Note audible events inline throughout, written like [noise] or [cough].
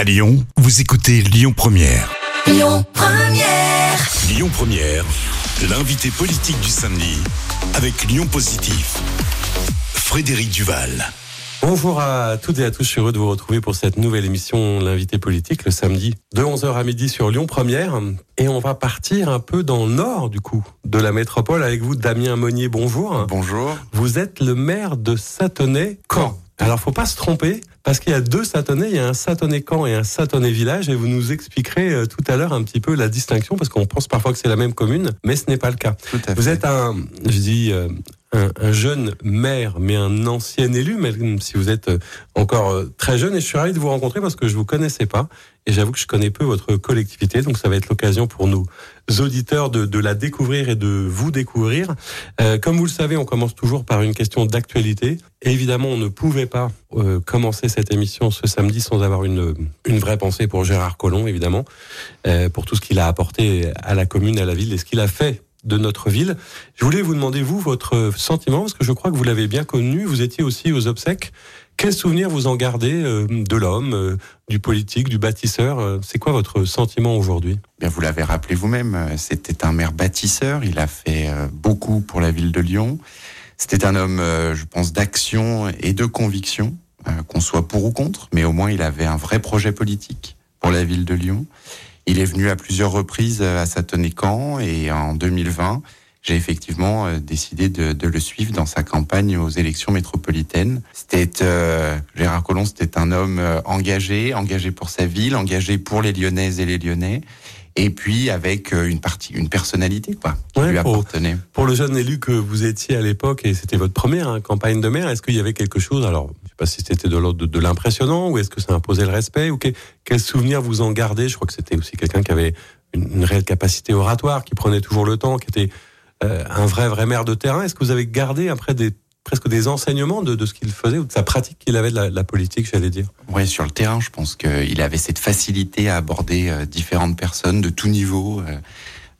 À Lyon, vous écoutez Lyon Première. Lyon Première. Lyon Première, l'invité politique du samedi avec Lyon Positif. Frédéric Duval. Bonjour à toutes et à tous, je suis heureux de vous retrouver pour cette nouvelle émission L'invité politique le samedi de 11h à midi sur Lyon Première et on va partir un peu dans le nord du coup de la métropole avec vous Damien Monnier, bonjour. Bonjour. Vous êtes le maire de Satonnet-Camp. Alors faut pas se tromper parce qu'il y a deux Satonnet, il y a un Satonnet-Camp et un Satonnet-Village et vous nous expliquerez euh, tout à l'heure un petit peu la distinction parce qu'on pense parfois que c'est la même commune mais ce n'est pas le cas. Tout à Vous fait. êtes un, je dis, euh, un, un jeune maire, mais un ancien élu, même si vous êtes euh, encore euh, très jeune. Et je suis ravi de vous rencontrer parce que je vous connaissais pas. Et j'avoue que je connais peu votre collectivité. Donc ça va être l'occasion pour nous auditeurs de, de la découvrir et de vous découvrir. Euh, comme vous le savez, on commence toujours par une question d'actualité. Évidemment, on ne pouvait pas euh, commencer cette émission ce samedi sans avoir une, une vraie pensée pour Gérard Collomb, évidemment, euh, pour tout ce qu'il a apporté à la commune, à la ville et ce qu'il a fait de notre ville. Je voulais vous demander, vous, votre sentiment, parce que je crois que vous l'avez bien connu, vous étiez aussi aux obsèques. Quel souvenir vous en gardez euh, de l'homme, euh, du politique, du bâtisseur euh, C'est quoi votre sentiment aujourd'hui? Bien, vous l'avez rappelé vous-même, c'était un maire bâtisseur. Il a fait beaucoup pour la ville de Lyon. C'était un homme, je pense, d'action et de conviction, qu'on soit pour ou contre, mais au moins il avait un vrai projet politique pour la ville de Lyon. Il est venu à plusieurs reprises euh, à Satonnet-Camp et en 2020, j'ai effectivement euh, décidé de, de le suivre dans sa campagne aux élections métropolitaines. C'était euh, Gérard Collomb, c'était un homme engagé, engagé pour sa ville, engagé pour les Lyonnaises et les Lyonnais, et puis avec euh, une partie, une personnalité quoi, qui Ouais, lui pour- appartenait. Pour le jeune élu que vous étiez à l'époque, et c'était votre première hein, campagne de maire, est-ce qu'il y avait quelque chose, alors je sais pas si c'était de l'ordre de, de l'impressionnant, ou est-ce que ça imposait le respect, ou que- quel souvenir vous en gardez? Je crois que c'était aussi quelqu'un qui avait une, une réelle capacité oratoire, qui prenait toujours le temps, qui était euh, un vrai, vrai maire de terrain. Est-ce que vous avez gardé après des presque des enseignements de, de ce qu'il faisait ou de sa pratique qu'il avait de la, de la politique, j'allais dire Ouais, sur le terrain, je pense qu'il avait cette facilité à aborder euh, différentes personnes de tout niveau. euh,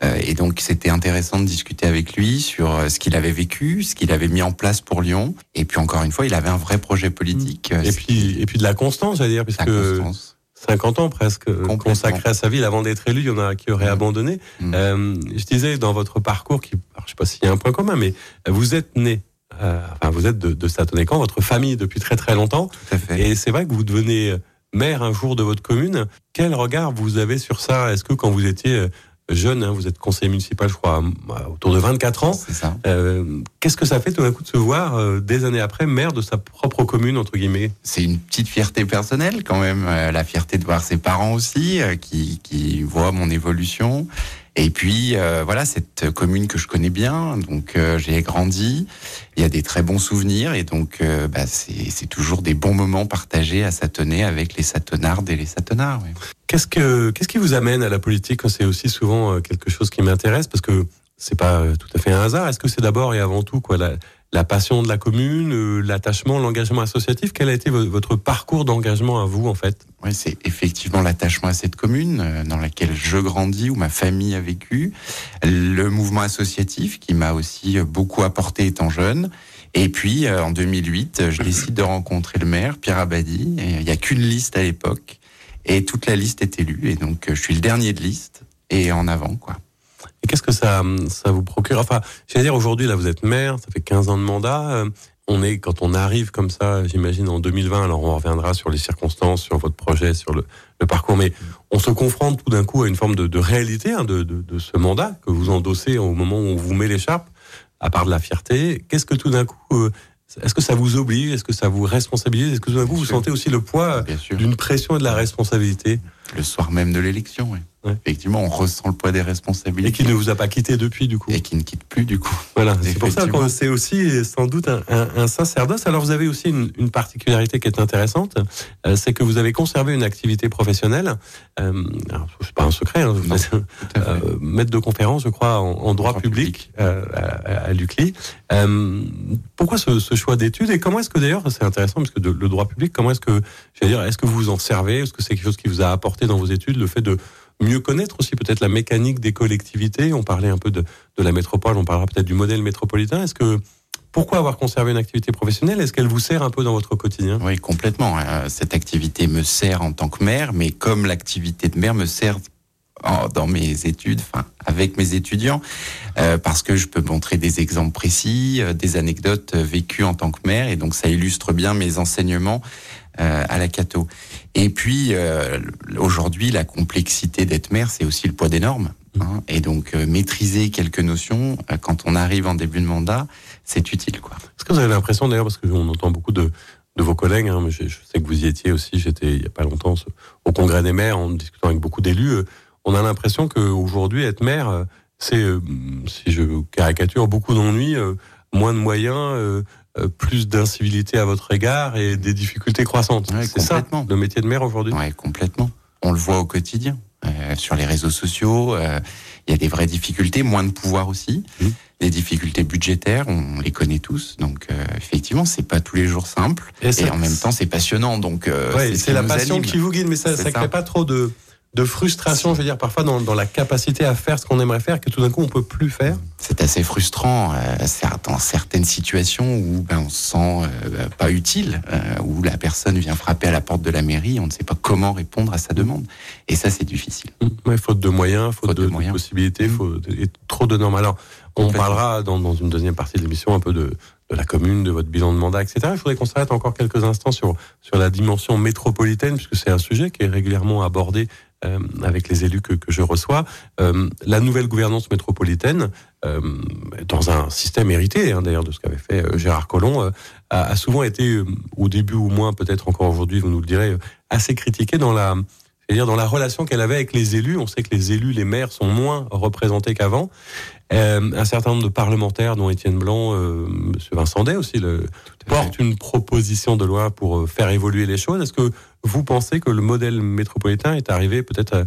euh, et donc, c'était intéressant de discuter avec lui sur ce qu'il avait vécu, ce qu'il avait mis en place pour Lyon. Et puis, encore une fois, il avait un vrai projet politique. et puis, et puis de la constance, j'allais dire, puisque constance. 50 ans presque consacrés à sa ville avant d'être élu, il y en a qui auraient Mm. abandonné. Mm. Euh, je disais dans votre parcours, qui, alors, je sais pas s'il y a un point commun, mais vous êtes né, euh, enfin vous êtes de, de Satonnet-Camp, votre famille depuis très très longtemps, Tout à fait. et c'est vrai que vous devenez maire un jour de votre commune. Quel regard vous avez sur ça? Est-ce que quand vous étiez euh, jeune, hein, vous êtes conseiller municipal, je crois, autour de 24 ans, euh, qu'est-ce que ça fait tout d'un coup de se voir euh, des années après maire de sa propre commune entre guillemets? C'est une petite fierté personnelle quand même, euh, la fierté de voir ses parents aussi, euh, qui, qui voient mon évolution. Et puis euh, voilà, cette commune que je connais bien, donc euh, j'ai grandi, il y a des très bons souvenirs et donc euh, bah, c'est toujours des bons moments partagés à Satonnet avec les Satonnardes et les Satonnards. ouais. Qu'est-ce que qu'est-ce qui vous amène à la politique C'est aussi souvent euh, quelque chose qui m'intéresse? Parce que c'est pas euh, tout à fait un hasard. Est-ce que c'est d'abord et avant tout quoi la, la passion de la commune, euh, l'attachement, l'engagement associatif Quel a été vo- votre parcours d'engagement à vous en fait? Ouais, c'est effectivement l'attachement à cette commune euh, dans laquelle je grandis, où ma famille a vécu, le mouvement associatif qui m'a aussi euh, beaucoup apporté étant jeune. Et puis en 2008, euh, je décide de rencontrer le maire, Pierre Abadi. Il n'y a qu'une liste à l'époque, et toute la liste est élue. Et donc je suis le dernier de liste et en avant quoi. Et qu'est-ce que ça ça vous procure Enfin, veux dire aujourd'hui là vous êtes maire, ça fait 15 ans de mandat. euh, on est quand on arrive comme ça, j'imagine en 2020. Alors on reviendra sur les circonstances, sur votre projet, sur le, le parcours, mais on se confronte tout d'un coup à une forme de, de réalité hein, de, de, de ce mandat que vous endossez au moment où on vous met l'écharpe. À part de la fierté, qu'est-ce que tout d'un coup, euh, est-ce que ça vous oblige, est-ce que ça vous responsabilise, est-ce que tout d'un coup vous sûr. sentez aussi le poids d'une pression et de la responsabilité? Le soir même de l'élection, ouais. Ouais. effectivement, on ressent le poids des et responsabilités qui ne vous a pas quitté depuis du coup et qui ne quitte plus du coup. Voilà, [laughs] c'est pour ça que c'est aussi sans doute un, un, un sacerdoce. Alors vous avez aussi une, une particularité qui est intéressante, euh, c'est que vous avez conservé une activité professionnelle. Euh, alors, c'est pas un secret, hein, vous Non, êtes Tout à fait. euh, maître de conférence, je crois, en, en droit Droit public, euh, à, à l'UCLI. Euh, pourquoi ce, ce choix d'études et comment est-ce que d'ailleurs, c'est intéressant parce que de- le droit public, comment est-ce que, j'allais dire, est-ce que vous vous en servez, est-ce que c'est quelque chose qui vous a apporté dans vos études, le fait de mieux connaître aussi peut-être la mécanique des collectivités. On parlait un peu de, de la métropole, on parlera peut-être du modèle métropolitain. Est-ce que Pourquoi avoir conservé une activité professionnelle? Est-ce qu'elle vous sert un peu dans votre quotidien? Oui, complètement. Euh, cette activité me sert en tant que maire, mais comme l'activité de maire me sert dans mes études, enfin avec mes étudiants, euh, parce que je peux montrer des exemples précis, euh, des anecdotes vécues en tant que maire, et donc ça illustre bien mes enseignements à la Cato. Et puis aujourd'hui, la complexité d'être maire, c'est aussi le poids des normes. Hein, et donc maîtriser quelques notions quand on arrive en début de mandat, c'est utile. Quoi. Est-ce que vous avez l'impression d'ailleurs, parce qu'on entend beaucoup de, de vos collègues, hein, je, je, sais que vous y étiez aussi, j'étais il n'y a pas longtemps au congrès des maires en discutant avec beaucoup d'élus, euh, on a l'impression qu'aujourd'hui être maire, euh, c'est, euh, si je caricature, beaucoup d'ennuis, moins de moyens, plus d'incivilité à votre égard et des difficultés croissantes. c'est ça le métier de maire aujourd'hui? Oui, complètement. On le voit au quotidien. sur les réseaux sociaux, il y a des vraies difficultés, moins de pouvoir aussi. Mmh des difficultés budgétaires, on les connaît tous. Donc euh, effectivement, c'est pas tous les jours simple. Et, en même temps, c'est passionnant. Donc euh, c'est la passion qui vous guide, mais ça, ça crée pas trop de de frustration, je veux dire, parfois dans, dans la capacité à faire ce qu'on aimerait faire, que tout d'un coup on peut plus faire. C'est assez frustrant euh, dans certaines situations où ben, on se sent euh, pas utile, euh, où la personne vient frapper à la porte de la mairie, on ne sait pas comment répondre à sa demande, et ça c'est difficile. Ouais, faute de moyens, faute, de, de, possibilités, mmh. faut, et trop de normes. Alors, on parlera dans, dans, une deuxième partie de l'émission un peu de, de la commune, de votre bilan de mandat, etc. Je voudrais qu'on s'arrête encore quelques instants sur sur la dimension métropolitaine, puisque c'est un sujet qui est régulièrement abordé euh, avec les élus que, que je reçois, euh, la nouvelle gouvernance métropolitaine, euh, dans un système hérité, hein, d'ailleurs de ce qu'avait fait euh, Gérard Collomb, euh, a, a, souvent été, au début ou moins, peut-être encore aujourd'hui, vous nous le direz, assez critiqué dans la, c'est-à-dire dans la relation qu'elle avait avec les élus. On sait que les élus, les maires, sont moins représentés qu'avant. Euh, un certain nombre de parlementaires, dont Étienne Blanc, euh, Monsieur Vincent Day aussi, le, portent une proposition de loi pour euh, faire évoluer les choses. Est-ce que vous pensez que le modèle métropolitain est arrivé peut-être euh,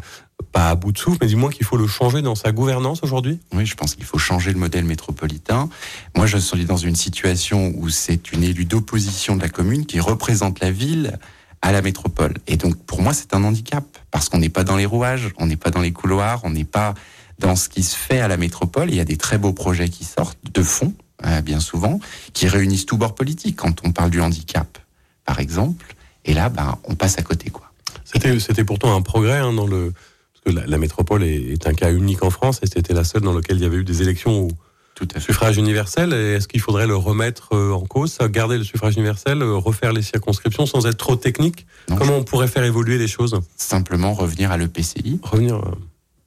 pas à bout de souffle, mais du moins qu'il faut le changer dans sa gouvernance aujourd'hui? Oui, je pense qu'il faut changer le modèle métropolitain. Moi, je suis dans une situation où c'est une élue d'opposition de la commune qui représente la ville à la métropole. Et donc, pour moi, c'est un handicap parce qu'on n'est pas dans les rouages, on n'est pas dans les couloirs, on n'est pas dans ce qui se fait à la métropole. Il y a des très beaux projets qui sortent de fond, euh, bien souvent, qui réunissent tous bords politiques. Quand on parle du handicap, par exemple, et là, ben, on passe à côté, quoi. C'était, c'était pourtant un progrès hein, dans le parce que la, métropole est, un cas unique en France et c'était la seule dans laquelle il y avait eu des élections au Tout à suffrage universel. est-ce qu'il faudrait le remettre euh, en cause, garder le suffrage universel, euh, refaire les circonscriptions sans être trop technique? Comment on pourrait faire évoluer les choses? Simplement revenir à l'EPCI. Revenir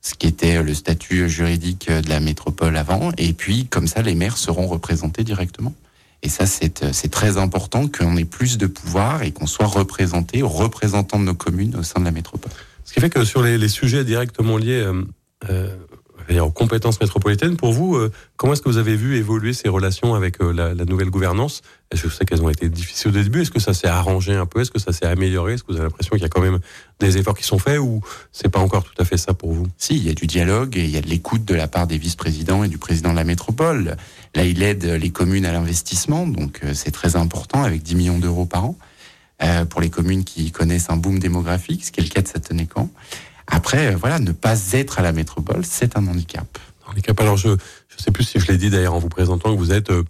ce qui était le statut juridique de la métropole avant. Et puis, comme ça, les maires seront représentés directement. Et ça, c'est très important qu'on ait plus de pouvoir et qu'on soit représenté, représentants de nos communes au sein de la métropole. Ce qui fait que sur les, sujets directement liés euh, aux compétences métropolitaines. Pour vous, euh, comment est-ce que vous avez vu évoluer ces relations avec euh, la, la, nouvelle gouvernance? Je sais qu'elles ont été difficiles au début? Est-ce que ça s'est arrangé un peu? Est-ce que ça s'est amélioré? Est-ce que vous avez l'impression qu'il y a quand même des efforts qui sont faits ou c'est pas encore tout à fait ça pour vous? Si, il y a du dialogue et il y a de l'écoute de la part des vice-présidents et du président de la métropole. Là, il aide les communes à l'investissement, donc euh, c'est très important avec 10 millions d'euros par an. Euh, pour les communes qui connaissent un boom démographique, ce qui est le cas de Satonnécan. Après, euh, voilà, ne pas être à la métropole, c'est un handicap. Handicap. Alors, je ne sais plus si je l'ai dit d'ailleurs en vous présentant que vous êtes euh,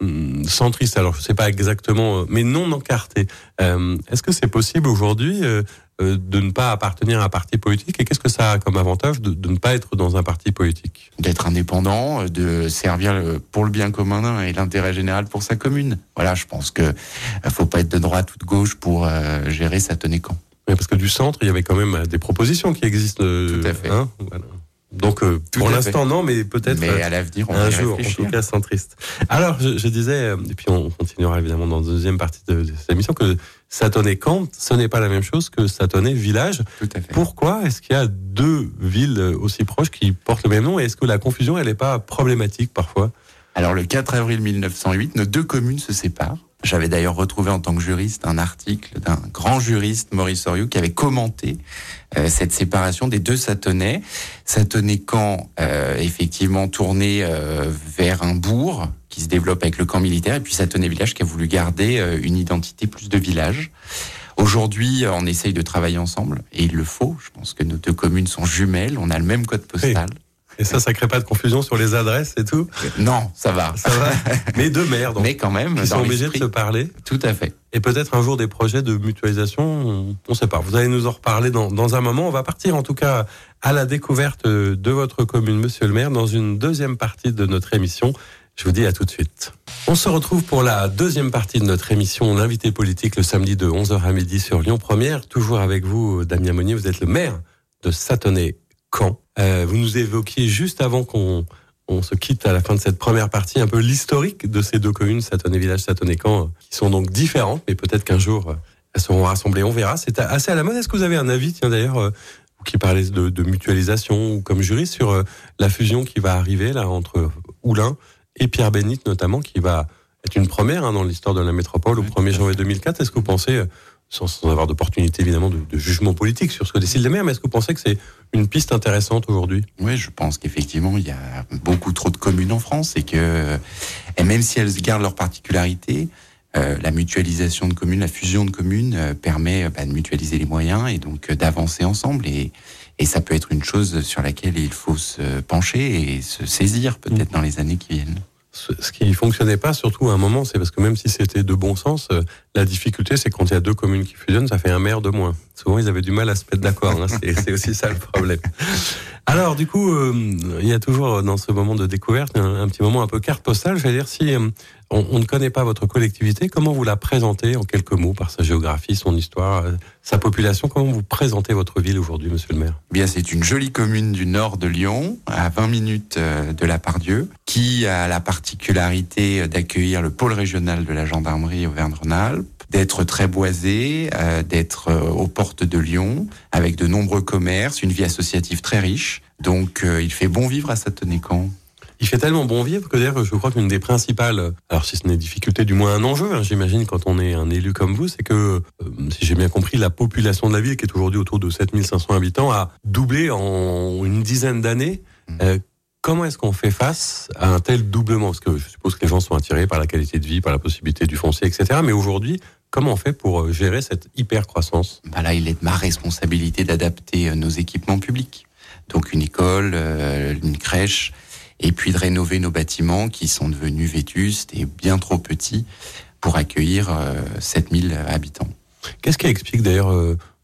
hmm, centriste. Alors, je sais pas exactement, euh, mais non encarté. Euh, Est-ce que c'est possible aujourd'hui euh, de ne pas appartenir à un parti politique? Et qu'est-ce que ça a comme avantage de, de ne pas être dans un parti politique? D'être indépendant, de servir pour le bien commun et l'intérêt général pour sa commune. Voilà, je pense que faut pas être de droite ou de gauche pour gérer sa tenue camp parce que du centre, il y avait quand même des propositions qui existent. Tout à fait. Hein voilà. Donc euh, pour l'instant non, mais peut-être à l'avenir un jour, en tout cas centriste. Alors je, je, disais, et puis on continuera évidemment dans la deuxième partie de, de cette émission que Satonnet Camp, ce n'est pas la même chose que Satonnet Village. Tout à fait. Pourquoi est-ce qu'il y a deux villes aussi proches qui portent le même nom? Et est-ce que la confusion elle n'est pas problématique parfois? Alors le 4 avril 1908, nos deux communes se séparent. J'avais d'ailleurs retrouvé en tant que juriste un article d'un grand juriste, Maurice Oriou, qui avait commenté euh, cette séparation des deux Satonnais. Satonnet camp euh, effectivement tourné euh, vers un bourg qui se développe avec le camp militaire, et puis Satonnet village qui a voulu garder euh, une identité plus de village. Aujourd'hui, on essaye de travailler ensemble, et il le faut. Je pense que nos deux communes sont jumelles, on a le même code postal. Et ça, ça crée pas de confusion sur les adresses et tout Non, ça va. Ça va. [laughs] Mais deux maires, donc. Mais quand même, dans sont obligés de se parler. Tout à fait. Et peut-être un jour des projets de mutualisation, on ne sait pas. Vous allez nous en reparler dans, dans un moment. On va partir en tout cas à la découverte de votre commune, monsieur le maire, dans une deuxième partie de notre émission. Je vous dis à tout de suite. On se retrouve pour la deuxième partie de notre émission, l'invité politique, le samedi de 11h à midi sur Lyon Première. Toujours avec vous, Damien Monnier, vous êtes le maire de Satonnet-Camp. Euh, vous nous évoquiez juste avant qu'on on se quitte à la fin de cette première partie un peu l'historique de ces deux communes, Satonnet-Village, Satonnet-Camp, qui sont donc différentes, mais peut-être qu'un jour euh, elles seront rassemblées, on verra. C'est assez à la mode. Est-ce que vous avez un avis, tiens d'ailleurs, euh, vous qui parlez de, de mutualisation ou comme juriste sur euh, la fusion qui va arriver là entre Oulin et Pierre Bénite notamment, qui va être une première hein, dans l'histoire de la métropole au Oui, 1er tout à janvier fait. 2004. Est-ce que vous pensez, euh, sans, sans avoir d'opportunité évidemment de, de jugement politique sur ce que décide le maire, mais est-ce que vous pensez que c'est une piste intéressante aujourd'hui? Oui, je pense qu'effectivement, il y a beaucoup trop de communes en France et que, et même si elles gardent leurs particularités, euh, la mutualisation de communes, la fusion de communes euh, permet bah, de mutualiser les moyens et donc euh, d'avancer ensemble. Et, et ça peut être une chose sur laquelle il faut se pencher et se saisir peut-être dans les années qui viennent. Ce ce qui fonctionnait pas, surtout à un moment, c'est parce que même si c'était de bon sens, euh, la difficulté, c'est quand il y a deux communes qui fusionnent, ça fait un maire de moins. Souvent, ils avaient du mal à se mettre d'accord. hein, c'est aussi ça le problème. Alors, du coup, euh, il y a toujours euh, dans ce moment de découverte un, petit moment un peu carte postale. Je vais dire, si euh, on, ne connaît pas votre collectivité, comment vous la présentez en quelques mots par sa géographie, son histoire, sa population? Comment vous présentez votre ville aujourd'hui, monsieur le maire? Eh Bien, c'est une jolie commune du nord de Lyon, à 20 minutes de la Pardieu, qui a la particularité d'accueillir le pôle régional de la gendarmerie Auvergne-Rhône-Alpes, d'être très boisé, euh, d'être euh, aux portes de Lyon, avec de nombreux commerces, une vie associative très riche. Donc, euh, il fait bon vivre à Satonnet-Camp. Il fait tellement bon vivre que d'ailleurs, je crois qu'une des principales, alors si ce n'est difficulté, du moins un enjeu, hein, j'imagine, quand on est un élu comme vous, c'est que, euh, si j'ai bien compris, la population de la ville, qui est aujourd'hui autour de 7500 habitants, a doublé en une dizaine d'années. Mhm. Euh, comment est-ce qu'on fait face à un tel doublement? Parce que je suppose que les gens sont attirés par la qualité de vie, par la possibilité du foncier, etc. Mais aujourd'hui, comment on fait pour euh, gérer cette hyper croissance Bah là, il est de ma responsabilité d'adapter euh, nos équipements publics. Donc une école, euh, une crèche, et puis de rénover nos bâtiments qui sont devenus vétustes et bien trop petits pour accueillir euh, 7000 habitants. Qu'est-ce qui explique d'ailleurs,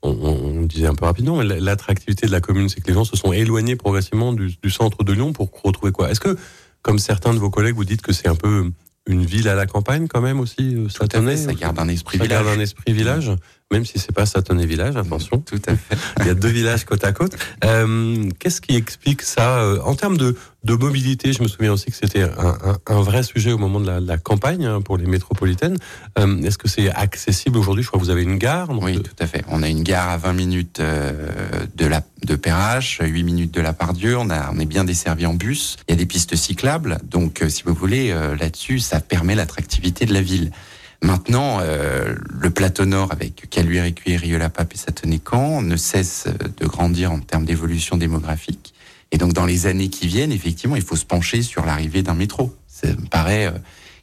on, disait un peu rapidement, l'attractivité de la commune, c'est que les gens se sont éloignés progressivement du, du centre de Lyon pour retrouver quoi? Est-ce que, comme certains de vos collègues, vous dites que c'est un peu une ville à la campagne quand même aussi, euh, Tout fait, ça garde un esprit Ça village. garde un esprit village, même si c'est pas Satonnet village, attention. Tout à fait. [laughs] Il y a deux villages côte à côte. Euh, Qu'est-ce qui explique ça euh, En termes de, de mobilité, je me souviens aussi que c'était un, un, un vrai sujet au moment de la, la campagne hein, pour les métropolitaines. Euh, Est-ce que c'est accessible aujourd'hui? Je crois que vous avez une gare. donc, Oui, tout à fait. On a une gare à 20 minutes euh, de la de Perrache, 8 minutes de la Pardieu. On a on est bien desservi en bus. Il y a des pistes cyclables, donc euh, si vous voulez euh, là-dessus, ça permet l'attractivité de la ville. Maintenant, euh, le plateau nord avec Caluire, Écuyer, Rieux-la-Pape et Satonnet-Camp ne cesse euh, de grandir en termes d'évolution démographique. Et donc, dans les années qui viennent, effectivement, il faut se pencher sur l'arrivée d'un métro. Ça me paraît euh,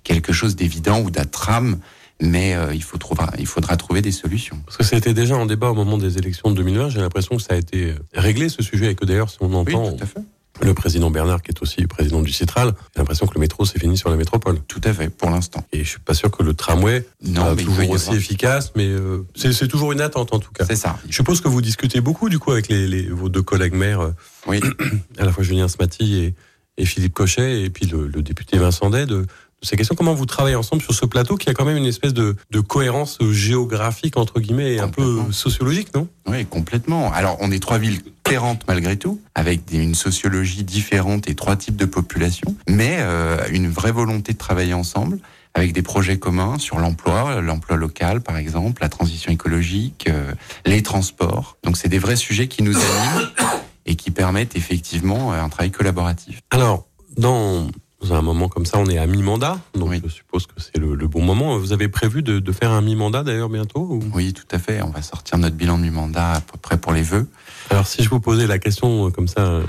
quelque chose d'évident ou d'un tram, mais euh, il, faut trouver, il faudra trouver des solutions. Parce que c'était déjà en débat au moment des élections de 2020. J'ai l'impression que ça a été réglé ce sujet et que d'ailleurs, si on Oui, entend tout à fait. Le président Bernard, qui est aussi président du Citral, j'ai l'impression que le métro c'est fini sur la métropole. Tout à fait, pour l'instant. Et je suis pas sûr que le tramway soit toujours aussi avoir- efficace, mais euh, c'est toujours une attente en tout cas. C'est ça. Je suppose que vous discutez beaucoup du coup avec les, les- vos deux collègues maires, euh, Oui, [clears throat] à la fois Julien Smati et, et Philippe Cochet, et puis le, le député Vincent Day, de ces questions. Comment vous travaillez ensemble sur ce plateau qui a quand même une espèce de, de cohérence géographique entre guillemets et un peu sociologique, non? Oui, complètement. Alors, on est trois villes différentes malgré tout, avec des- une sociologie différente et trois types de population, mais euh, une vraie volonté de travailler ensemble avec des projets communs sur l'emploi, l'emploi local par exemple, la transition écologique, euh, les transports. Donc, c'est des vrais sujets qui nous animent et qui permettent effectivement un travail collaboratif. Alors, dans un moment comme ça, on est à mi-mandat, donc Oui. je suppose que c'est le, le bon moment. Vous avez prévu de, de faire un mi-mandat d'ailleurs bientôt ou- Oui, tout à fait. On va sortir notre bilan de mi-mandat à peu près pour les vœux. Alors, si je vous posais la question euh, comme ça, euh,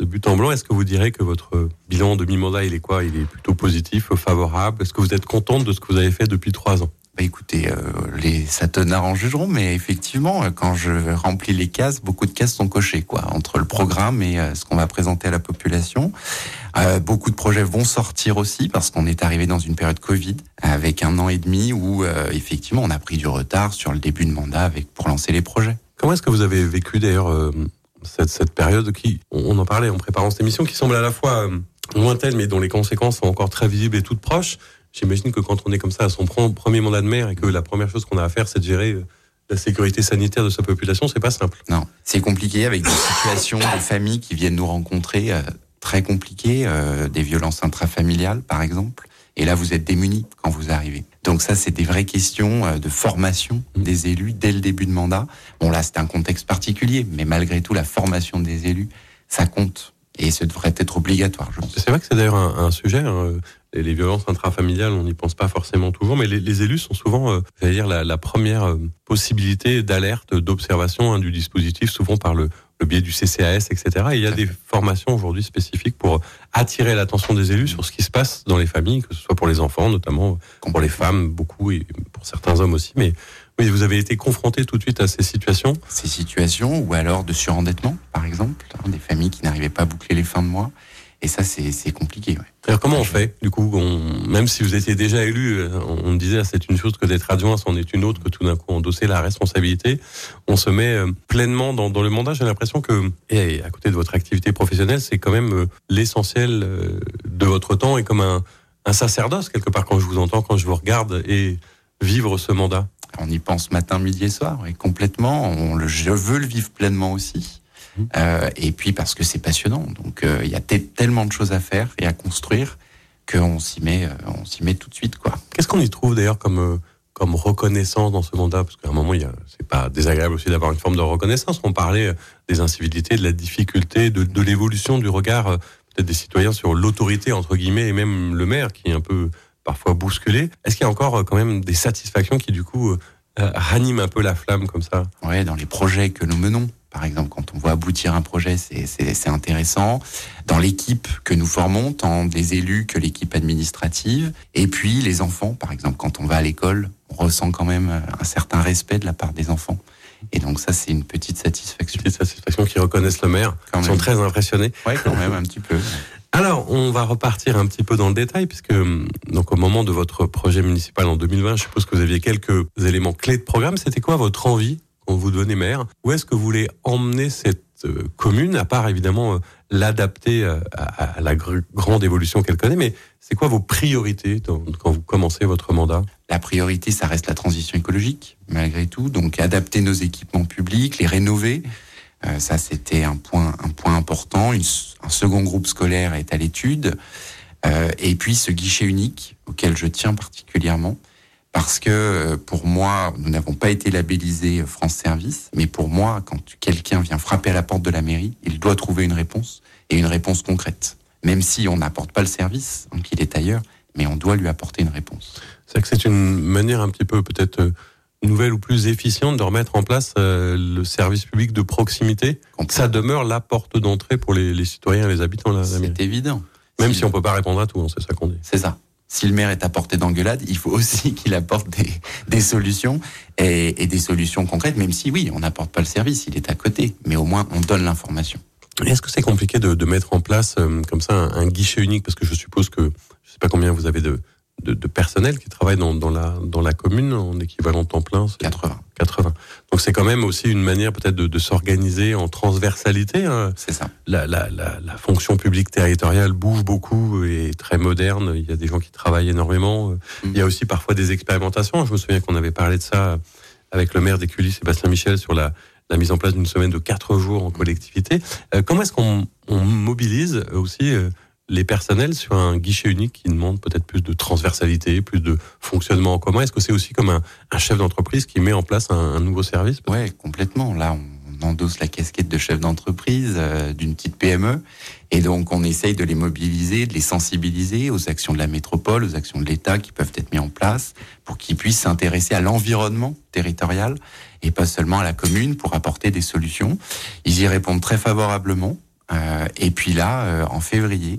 de but en blanc, est-ce que vous direz que votre bilan de mi-mandat, il est quoi? Il est plutôt positif, favorable? Est-ce que vous êtes contente de ce que vous avez fait depuis trois ans? Bah écoutez, euh, les satonards en jugeront, mais effectivement, euh, quand je remplis les cases, beaucoup de cases sont cochées, quoi, entre le programme et euh, ce qu'on va présenter à la population. Euh, beaucoup de projets vont sortir aussi parce qu'on est arrivé dans une période Covid avec un an et demi où effectivement on a pris du retard sur le début de mandat avec pour lancer les projets. Comment est-ce que vous avez vécu d'ailleurs cette, cette période qui, on en parlait en préparant cette émission, qui semble à la fois lointaine mais dont les conséquences sont encore très visibles et toutes proches J'imagine que quand on est comme ça à son pre- premier mandat de maire et que la première chose qu'on a à faire c'est de gérer euh, la sécurité sanitaire de sa population, c'est pas simple. Non, c'est compliqué avec des situations de familles qui viennent nous rencontrer euh, très compliquées, euh, des violences intrafamiliales par exemple. Et là, vous êtes démunis quand vous arrivez. Donc ça, c'est des vraies questions de formation des élus dès le début de mandat. Bon là, c'est un contexte particulier, mais malgré tout, la formation des élus, ça compte. Et ce devrait être obligatoire, je pense. C'est vrai que c'est d'ailleurs un, un sujet. hein, les, les violences intrafamiliales, on n'y pense pas forcément toujours, mais les, les élus sont souvent, euh, j'allais dire, la, la première euh, possibilité d'alerte, d'observation hein, du dispositif, souvent par le, le biais du CCAS, etc. Et il y a des formations aujourd'hui spécifiques pour attirer l'attention des élus sur ce qui se passe dans les familles, que ce soit pour les enfants, notamment pour les femmes, beaucoup, et pour certains hommes aussi. Mais oui, vous avez été confronté tout de suite à ces situations? Ces situations, ou alors de surendettement, par exemple, hein, des familles qui n'arrivaient pas à boucler les fins de mois. Et ça, c'est compliqué. Ouais. Alors comment on fait Du coup, on, même si vous étiez déjà élu, euh, on, me disait ah, c'est une chose que d'être adjoint, c'en est une autre que tout d'un coup endosser la responsabilité. On se met euh, pleinement dans, dans le mandat. J'ai l'impression que, et à côté de votre activité professionnelle, c'est quand même euh, l'essentiel de votre temps et comme un, un sacerdoce quelque part quand je vous entends, quand je vous regarde et vivre ce mandat. On y pense matin, midi et soir, et complètement. On le, je veux le vivre pleinement aussi. Euh, et puis parce que c'est passionnant. Donc euh, il y a te- tellement de choses à faire et à construire qu'on s'y met, euh, on s'y met tout de suite, quoi. Qu'est-ce qu'on y trouve d'ailleurs comme comme reconnaissance dans ce mandat Parce qu'à un moment, c'est pas désagréable aussi d'avoir une forme de reconnaissance. On parlait des incivilités, de la difficulté, de, de l'évolution du regard peut-être des citoyens sur l'autorité entre guillemets et même le maire qui est un peu parfois bousculé. Est-ce qu'il y a encore quand même des satisfactions qui du coup raniment un peu la flamme comme ça? Ouais, dans les projets que nous menons. Par exemple, quand on voit aboutir un projet, c'est- intéressant. Dans l'équipe que nous formons, tant les élus que l'équipe administrative, et puis les enfants, par exemple, quand on va à l'école, on ressent quand même un certain respect de la part des enfants. Et donc ça, c'est une petite satisfaction. Petite satisfaction qui reconnaissent le maire, Quand ils sont très impressionnés. Ouais, quand même un petit peu. [laughs] Alors, on va repartir un petit peu dans le détail, puisque hum, donc au moment de votre projet municipal en 2020, je suppose que vous aviez quelques éléments clés de programme. C'était quoi votre envie quand vous devenez maire Où est-ce que vous voulez emmener cette euh, commune, à part évidemment euh, l'adapter euh, à, la gr- grande évolution qu'elle connaît, mais c'est quoi vos priorités quand vous commencez votre mandat? La priorité, ça reste la transition écologique, malgré tout. Donc, adapter nos équipements publics, les rénover. Ça, c'était un point, un point important. Un second groupe scolaire est à l'étude. Euh, et puis, ce guichet unique, auquel je tiens particulièrement, parce que euh, pour moi, nous n'avons pas été labellisés France Service, mais pour moi, quand quelqu'un vient frapper à la porte de la mairie, il doit trouver une réponse, et une réponse concrète. Même si on n'apporte pas le service, qu'il est ailleurs, mais on doit lui apporter une réponse. C'est que c'est une manière un petit peu peut-être euh, nouvelle ou plus efficiente de remettre en place euh, le service public de proximité. Ça demeure la porte d'entrée pour les, les citoyens et les habitants de la, mairie. C'est évident. Même Si- si on peut pas répondre à tout, hein, c'est ça qu'on dit. C'est ça. Si le maire est à portée d'engueulade, il faut aussi [laughs] qu'il apporte des, solutions et, des solutions concrètes, même si oui, on n'apporte pas le service, il est à côté, mais au moins on donne l'information. Est-ce que c'est compliqué de, mettre en place euh, comme ça un, un guichet unique? Parce que je suppose que je sais pas combien vous avez de, de, de personnel qui travaille dans, dans, la, dans la commune en équivalent temps plein. c'est 80, 80. Donc c'est quand même aussi une manière peut-être de, de s'organiser en transversalité. hein. c'est ça. La, la, la, la fonction publique territoriale bouge beaucoup et est très moderne. Il y a des gens qui travaillent énormément. Il y a aussi parfois des expérimentations. Je me souviens qu'on avait parlé de ça avec le maire d'Écully, Sébastien Michel, sur la, la mise en place d'une semaine de quatre jours en collectivité. Euh, comment est-ce qu'on on mobilise aussi euh, les personnels sur un guichet unique qui demande peut-être plus de transversalité, plus de fonctionnement en commun Est-ce que c'est aussi comme un, chef d'entreprise qui met en place un, nouveau service Ouais, complètement. Là, on endosse la casquette de chef d'entreprise euh, d'une petite PME, et donc on essaye de les mobiliser, de les sensibiliser aux actions de la métropole, aux actions de l'État qui peuvent être mises en place pour qu'ils puissent s'intéresser à l'environnement territorial et pas seulement à la commune pour apporter des solutions. Ils y répondent très favorablement. Euh, et puis là, euh, en février,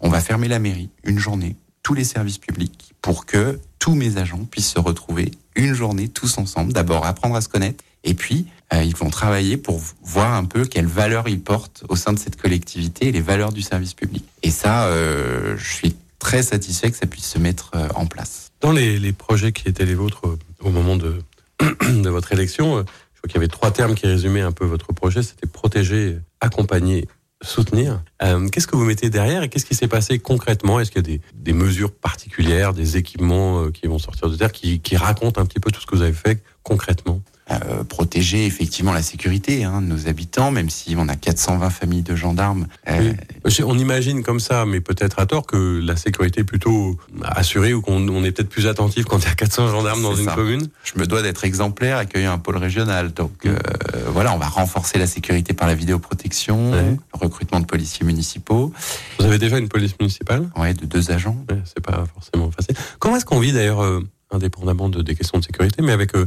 on va fermer la mairie une journée tous les services publics pour que tous mes agents puissent se retrouver une journée tous ensemble. D'abord apprendre à se connaître et puis euh, ils vont travailler pour voir un peu quelles valeurs ils portent au sein de cette collectivité les valeurs du service public. Et ça, je suis très satisfait que ça puisse se mettre en place. Dans les, les, projets qui étaient les vôtres au moment de, [clears throat] de votre élection, je crois qu'il y avait trois termes qui résumaient un peu votre projet. C'était protéger, accompagner soutenir. Euh, qu'est-ce que vous mettez derrière et qu'est-ce qui s'est passé concrètement? Est-ce qu'il y a des, mesures particulières, des équipements euh, qui vont sortir de terre, qui, racontent un petit peu tout ce que vous avez fait concrètement? Euh, protéger effectivement la sécurité hein, de nos habitants, même si on a 420 familles de gendarmes. Euh... Oui. On imagine comme ça, mais peut-être à tort, que la sécurité est plutôt assurée ou qu'on on est peut-être plus attentif quand il y a 400 gendarmes dans une ça. commune. Je me dois d'être exemplaire, accueillir un pôle régional. Donc euh, voilà, on va renforcer la sécurité par la vidéoprotection, ouais. le recrutement de policiers municipaux. Vous avez déjà une police municipale? Ouais, de deux agents. Ouais, c'est pas forcément facile. Comment est-ce qu'on vit d'ailleurs, indépendamment de, des questions de sécurité, mais avec euh,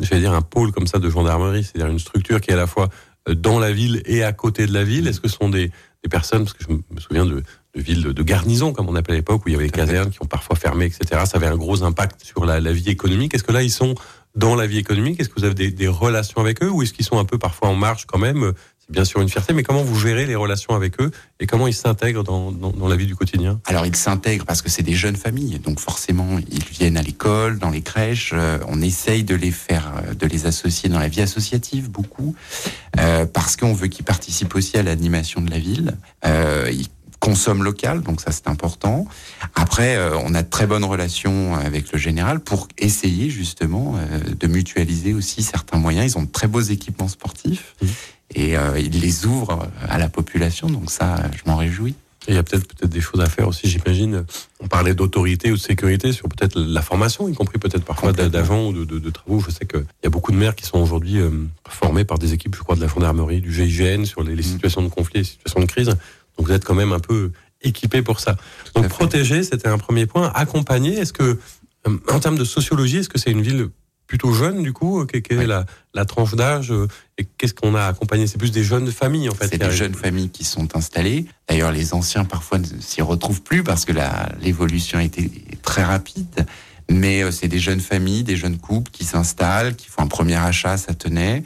j'allais dire un pôle comme ça de gendarmerie, c'est-à-dire une structure qui est à la fois dans la ville et à côté de la ville. Est-ce que ce sont des, des personnes, parce que je me souviens de, de villes de, de garnison, comme on appelait à l'époque, où il y avait les casernes qui ont parfois fermé, etc. Ça avait un gros impact sur la, la vie économique. Est-ce que là, ils sont dans la vie économique? Est-ce que vous avez des, des relations avec eux? Ou est-ce qu'ils sont un peu parfois en marge quand même c'est bien sûr une fierté, mais comment vous gérez les relations avec eux et comment ils s'intègrent dans, dans, dans, la vie du quotidien? Alors ils s'intègrent parce que c'est des jeunes familles, donc forcément ils viennent à l'école, dans les crèches. Euh, on essaye de les faire, de les associer dans la vie associative beaucoup, euh, parce qu'on veut qu'ils participent aussi à l'animation de la ville. Euh, ils consomment local, donc ça c'est important. Après, euh, on a de très bonnes relations avec le général pour essayer justement euh, de mutualiser aussi certains moyens. Ils ont de très beaux équipements sportifs. Mmh et euh, il les ouvre à la population. Donc ça, je m'en réjouis. Et il y a peut-être peut-être des choses à faire aussi, j'imagine. On parlait d'autorité ou de sécurité sur peut-être la formation, y compris peut-être parfois d'agents ou de, de, de, travaux. Je sais qu'il y a beaucoup de maires qui sont aujourd'hui euh, formés par des équipes, je crois, de la gendarmerie, du GIGN sur les, les situations de conflit, les situations de crise. Donc vous êtes quand même un peu équipé pour ça. Tout Donc protéger, c'était un premier point. Accompagner, est-ce que, euh, en termes de sociologie, est-ce que c'est une ville plutôt jeune du coup Quelle est oui. la, la, tranche d'âge et qu'est-ce qu'on a accompagné C'est plus des jeunes familles en fait. C'est des jeunes familles qui sont installées. D'ailleurs, les anciens parfois ne s'y retrouvent plus parce que l'évolution a été très rapide. Mais euh, c'est des jeunes familles, des jeunes couples qui s'installent, qui font un premier achat, ça tenait.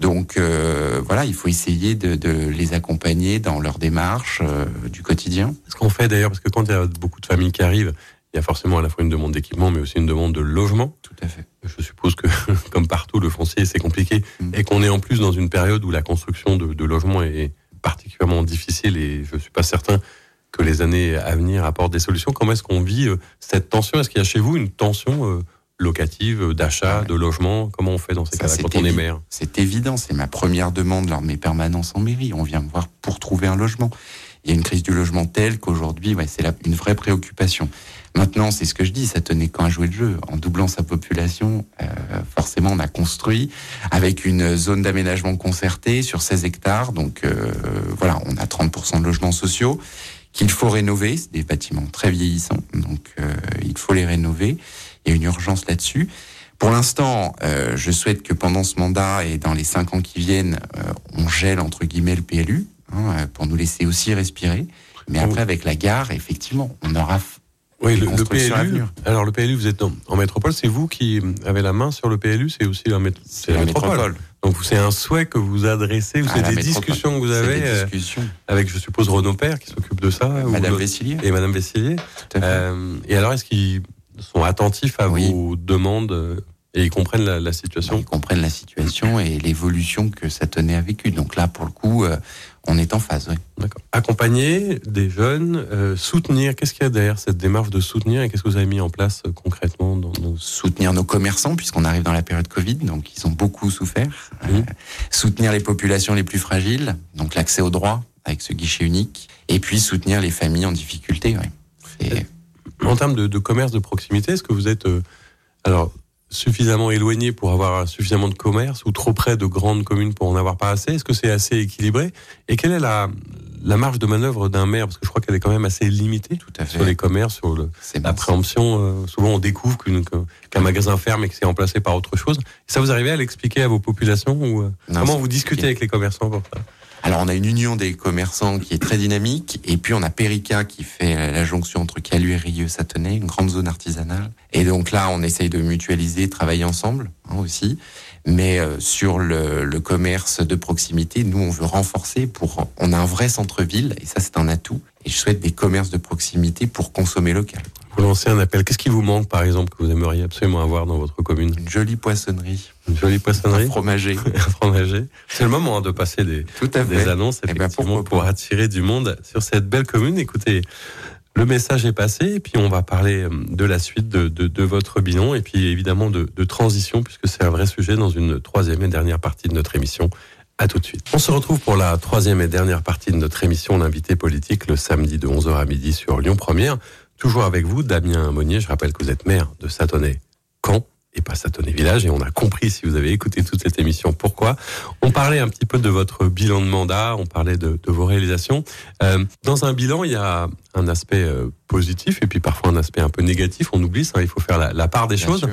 Donc euh, voilà, il faut essayer de, de, les accompagner dans leur démarche euh, du quotidien. Ce qu'on fait d'ailleurs, parce que quand il y a beaucoup de familles qui arrivent, il y a forcément à la fois une demande d'équipement, mais aussi une demande de logement. Tout à fait. Je suppose que, [laughs] comme partout, le foncier, c'est compliqué, mmh. et qu'on est en plus dans une période où la construction de, de logements est particulièrement difficile, et je suis pas certain que les années à venir apportent des solutions. Comment est-ce qu'on vit cette tension? Est-ce qu'il y a chez vous une tension euh, locative, d'achat, ouais. de logement? Comment on fait dans ces cas-là quand on est maire? C'est évident, c'est ma première demande lors de mes permanences en mairie. On vient me voir pour trouver un logement. Il y a une crise du logement telle qu'aujourd'hui, ouais, c'est une vraie préoccupation. Maintenant, c'est ce que je dis, ça tenait quand à jouer le jeu. En doublant sa population, euh, forcément, on a construit avec une zone d'aménagement concertée sur 16 hectares. Donc euh, voilà, on a 30% de logements sociaux qu'il faut rénover. C'est des bâtiments très vieillissants, donc euh, il faut les rénover. Il y a une urgence là-dessus. Pour l'instant, euh, je souhaite que pendant ce mandat et dans les cinq ans qui viennent, euh, on gèle entre guillemets le PLU hein, pour nous laisser aussi respirer. Mais après, avec la gare, effectivement, on aura oui, le, le, PLU. Alors le PLU, vous êtes en, en métropole, c'est vous qui avez la main sur le PLU, c'est aussi la, mét la, la métropole. métropole. Donc c'est un souhait que vous adressez, c'est des discussions que vous avez euh, avec, je suppose, Renaud Père qui s'occupe de ça, Madame Vessillier et Madame Vessillier. Euh, et alors, est-ce qu'ils sont attentifs à oui. vos demandes euh, et ils comprennent la, la situation Ils comprennent la situation et l'évolution que ça tenait à vécu. Donc là, pour le coup, euh, on est en phase. Oui. D'accord. Accompagner des jeunes, euh, soutenir. Qu'est-ce qu'il y a derrière cette démarche de soutenir et qu'est-ce que vous avez mis en place euh, concrètement dans nos... Soutenir nos commerçants puisqu'on arrive dans la période Covid, donc ils ont beaucoup souffert. Mmh. Euh, soutenir les populations les plus fragiles, donc l'accès aux droits avec ce guichet unique, et puis soutenir les familles en difficulté. Oui. Et... En termes de, de, commerce de proximité, est-ce que vous êtes alors suffisamment éloigné pour avoir suffisamment de commerce ou trop près de grandes communes pour en avoir pas assez? Est-ce que c'est assez équilibré? Et quelle est la, la marge de manœuvre d'un maire? Parce que je crois qu'elle est quand même assez limitée Tout à fait. sur les commerces, sur le, la préemption. Euh, souvent, on découvre qu'un qu magasin ferme et que c'est remplacé par autre chose. Ça, vous arrivez à l'expliquer à vos populations ou euh, non, Comment vous disquez avec les commerçants pour ça? Alors on a une union des commerçants qui est très dynamique, et puis on a Perica qui fait la jonction entre Calu et Rieux Satonnet, une grande zone artisanale. Et donc là, on essaye de mutualiser, travailler ensemble hein, aussi. Mais euh, sur le, le, commerce de proximité, nous on veut renforcer pour. On a un vrai centre-ville et ça c'est un atout. Et je souhaite des commerces de proximité pour consommer local. Vous lancez un appel. Qu'est-ce qui vous manque par exemple que vous aimeriez absolument avoir dans votre commune? Une jolie poissonnerie. Une jolie poissonnerie. Un fromager. [laughs] un fromager. C'est le moment hein, de passer des, Tout à des annonces Eh ben, effectivement pour attirer du monde sur cette belle commune. Écoutez. Le message est passé et puis on va parler euh, de la suite de, de, de votre bilan et puis évidemment de, de transition puisque c'est un vrai sujet dans une troisième et dernière partie de notre émission. À tout de suite. On se retrouve pour la troisième et dernière partie de notre émission L'invité politique le samedi de 11h à midi sur Lyon Première. Toujours avec vous, Damien Monnier. Je rappelle que vous êtes maire de Satonnet-Camp et pas Satonnet Village. Et on a compris, si vous avez écouté toute cette émission, pourquoi. On parlait un petit peu de votre bilan de mandat, on parlait de, de vos réalisations. Euh, dans un bilan, il y a un aspect euh, positif et puis parfois un aspect un peu négatif. On oublie ça, il faut faire la, la part des Bien choses. sûr.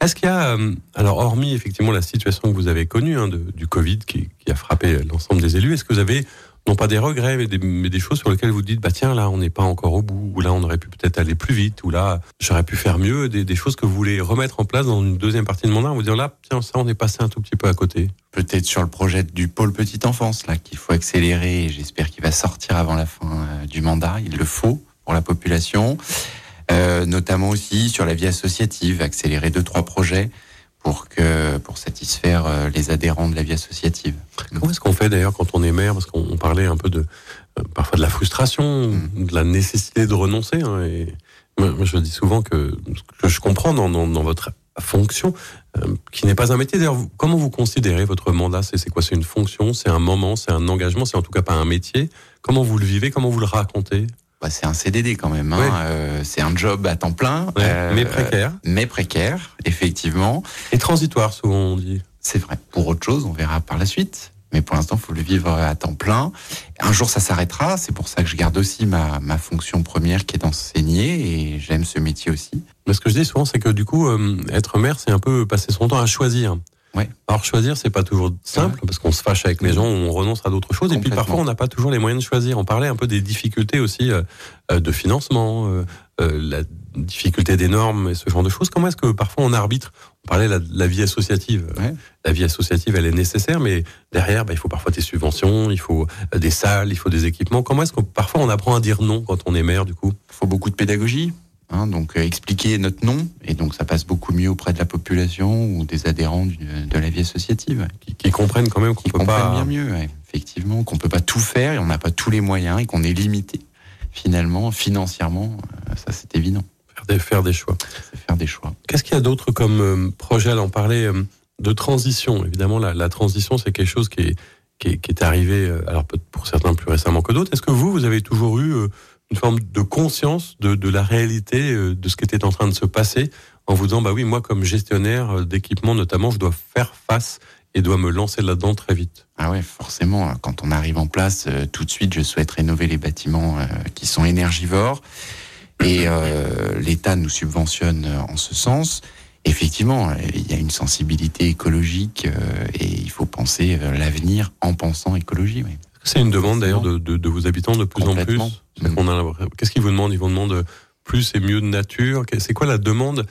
Est-ce qu'il y a, euh, alors hormis effectivement la situation que vous avez connue hein, de, du Covid qui, qui a frappé l'ensemble des élus, est-ce que vous avez non pas des regrets, mais des, mais des choses sur lesquelles vous dites, bah tiens, là, on n'est pas encore au bout, ou là, on aurait pu peut-être aller plus vite, ou là, j'aurais pu faire mieux, des, des choses que vous voulez remettre en place dans une deuxième partie de mandat, en vous disant là, tiens, ça, on est passé un tout petit peu à côté. Peut-être sur le projet du pôle petite enfance, là, qu'il faut accélérer, j'espère qu'il va sortir avant la fin euh, du mandat. Il le faut pour la population. Euh, notamment aussi sur la vie associative, accélérer deux, trois projets pour que pour satisfaire euh, les adhérents de la vie associative. Comment est-ce qu'on fait d'ailleurs quand on est maire? Parce qu'on on parlait un peu de euh, parfois de la frustration, Mm. de la nécessité de renoncer. hein, et moi, je dis souvent que ce que je comprends dans, dans, dans votre fonction, euh, qui n'est pas un métier. D'ailleurs, comment vous considérez votre mandat? C'est quoi? C'est une fonction? C'est un moment? C'est un engagement? C'est en tout cas pas un métier? Comment vous le vivez? Comment vous le racontez? Bah, c'est un CDD quand même. Hein. Ouais. Euh, c'est un job à temps plein, Ouais, euh, Mais précaire mais précaire, effectivement. et transitoire, souvent on dit. C'est vrai. Pour autre chose, on verra par la suite. Mais pour l'instant, il faut le vivre à temps plein. Un jour, ça s'arrêtera. C'est pour ça que je garde aussi ma, ma fonction première qui est d'enseigner et j'aime ce métier aussi. Mais ce que je dis souvent, c'est que du coup, euh, être maire, c'est un peu passer son temps à choisir. Ouais. Alors choisir, c'est pas toujours simple parce qu'on se fâche avec les gens, on renonce à d'autres choses. Et puis parfois, on n'a pas toujours les moyens de choisir. On parlait un peu des difficultés aussi euh, euh, de financement, euh, euh, la difficulté des normes et ce genre de choses. Comment est-ce que parfois on arbitre? On parlait de la, vie associative. Ouais. La vie associative, elle est nécessaire, mais derrière, bah, il faut parfois des subventions, il faut euh, des salles, il faut des équipements. Comment est-ce que parfois on apprend à dire non quand on est maire du coup? Il faut beaucoup de pédagogie. Hein, donc euh, expliquer notre nom et donc ça passe beaucoup mieux auprès de la population ou des adhérents du- de la vie associative qui, qui comprennent quand même qu'on qui peut comprennent pas. bien mieux ouais, effectivement qu'on peut pas tout faire et on n'a pas tous les moyens et qu'on est limité finalement financièrement euh, ça c'est évident Faire des, faire des choix. faire des choix Qu'est-ce qu'il y a d'autre comme euh, projet à en parler de transition? Évidemment, la, la transition, c'est quelque chose qui est, qui est, qui est arrivé, alors pour certains plus récemment que d'autres. Est-ce que vous, vous avez toujours eu une forme de conscience de, de la réalité euh, de ce qui était en train de se passer en vous disant, bah oui, moi, comme gestionnaire euh, d'équipement notamment, je dois faire face et dois me lancer là-dedans très vite. Ah ouais forcément euh, quand on arrive en place euh, tout de suite je souhaite rénover les bâtiments qui sont énergivores. Et euh, l'État nous subventionne en ce sens. Effectivement il y a une sensibilité écologique et il faut penser l'avenir en pensant écologie oui. Que c'est une demande d'ailleurs de, de, de vos habitants de plus en plus Qu'est-ce qu'ils vous demandent? Ils vous demandent plus et mieux de nature. C'est quoi la demande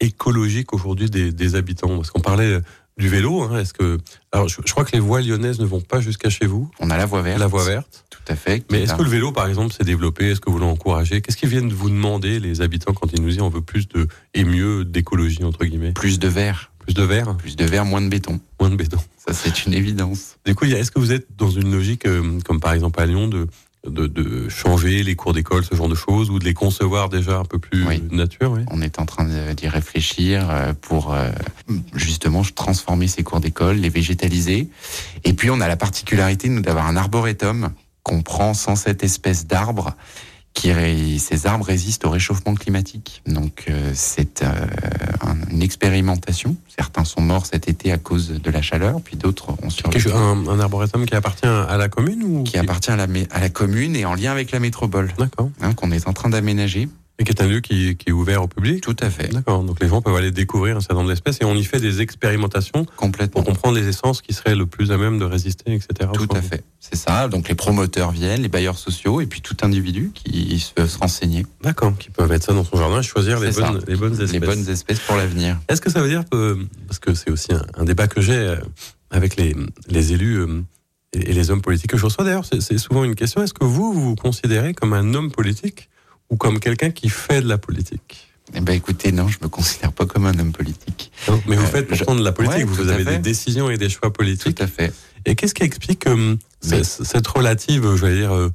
écologique aujourd'hui des, des habitants? Parce qu'on parlait du vélo. Hein, est-ce que alors je, je crois que les voies lyonnaises ne vont pas jusqu'à chez vous, on a la voie verte. La voie verte. tout à fait Mais est est-ce un- que le vélo, par exemple, s'est développé? Est-ce que vous l'encouragez? Qu'est-ce qu'ils viennent vous demander les habitants quand ils nous disent on veut plus de et mieux d'écologie entre guillemets? Plus de verre. Plus de verre, plus de verre moins de béton. Moins de béton. Ça c'est une évidence Du coup, est-ce que vous êtes dans une logique, euh, comme par exemple à Lyon, de, de, de changer les cours d'école, ce genre de choses, ou de les concevoir déjà un peu plus Oui. nature oui? On est en train d'y réfléchir euh, pour euh, justement transformer ces cours d'école, les végétaliser. Et puis on a la particularité nous d'avoir un arboretum qu'on prend 107 espèces d'arbres qui ces arbres résistent au réchauffement climatique. Donc euh, c'est euh, un- une expérimentation. Certains sont morts cet été à cause de la chaleur, puis d'autres ont survécu. Un, un arboretum qui appartient à la commune ou Qui appartient à la, à la commune et en lien avec la métropole, D'accord. hein, qu'on est en train d'aménager. Et qui est un lieu qui, qui est ouvert au public Tout à fait. D'accord. Donc les gens peuvent aller découvrir un certain nombre d'espèces et on y fait des expérimentations Complètement. pour comprendre les essences qui seraient le plus à même de résister, etc. Tout à fait. C'est ça. Donc les promoteurs viennent, les bailleurs sociaux et puis tout individu qui se se renseigner. D'accord. Qui peuvent mettre ça dans son jardin et choisir les bonnes, les bonnes espèces. Les bonnes espèces pour l'avenir. Est-ce que ça veut dire que, parce que c'est aussi un, un débat que j'ai euh, avec les, les élus euh, et, les hommes politiques que je reçois d'ailleurs, c'est c'est souvent une question, est-ce que vous, vous vous considérez comme un homme politique ou comme quelqu'un qui fait de la politique Eh ben écoutez, non, je me considère pas comme un homme politique. Non, Mais vous Euh, faites je- pourtant de la politique, Ouais, vous, tout avez des décisions et des choix Tout politiques. à fait. Et qu'est-ce qui explique euh, Mais- cette relative, je vais dire, euh,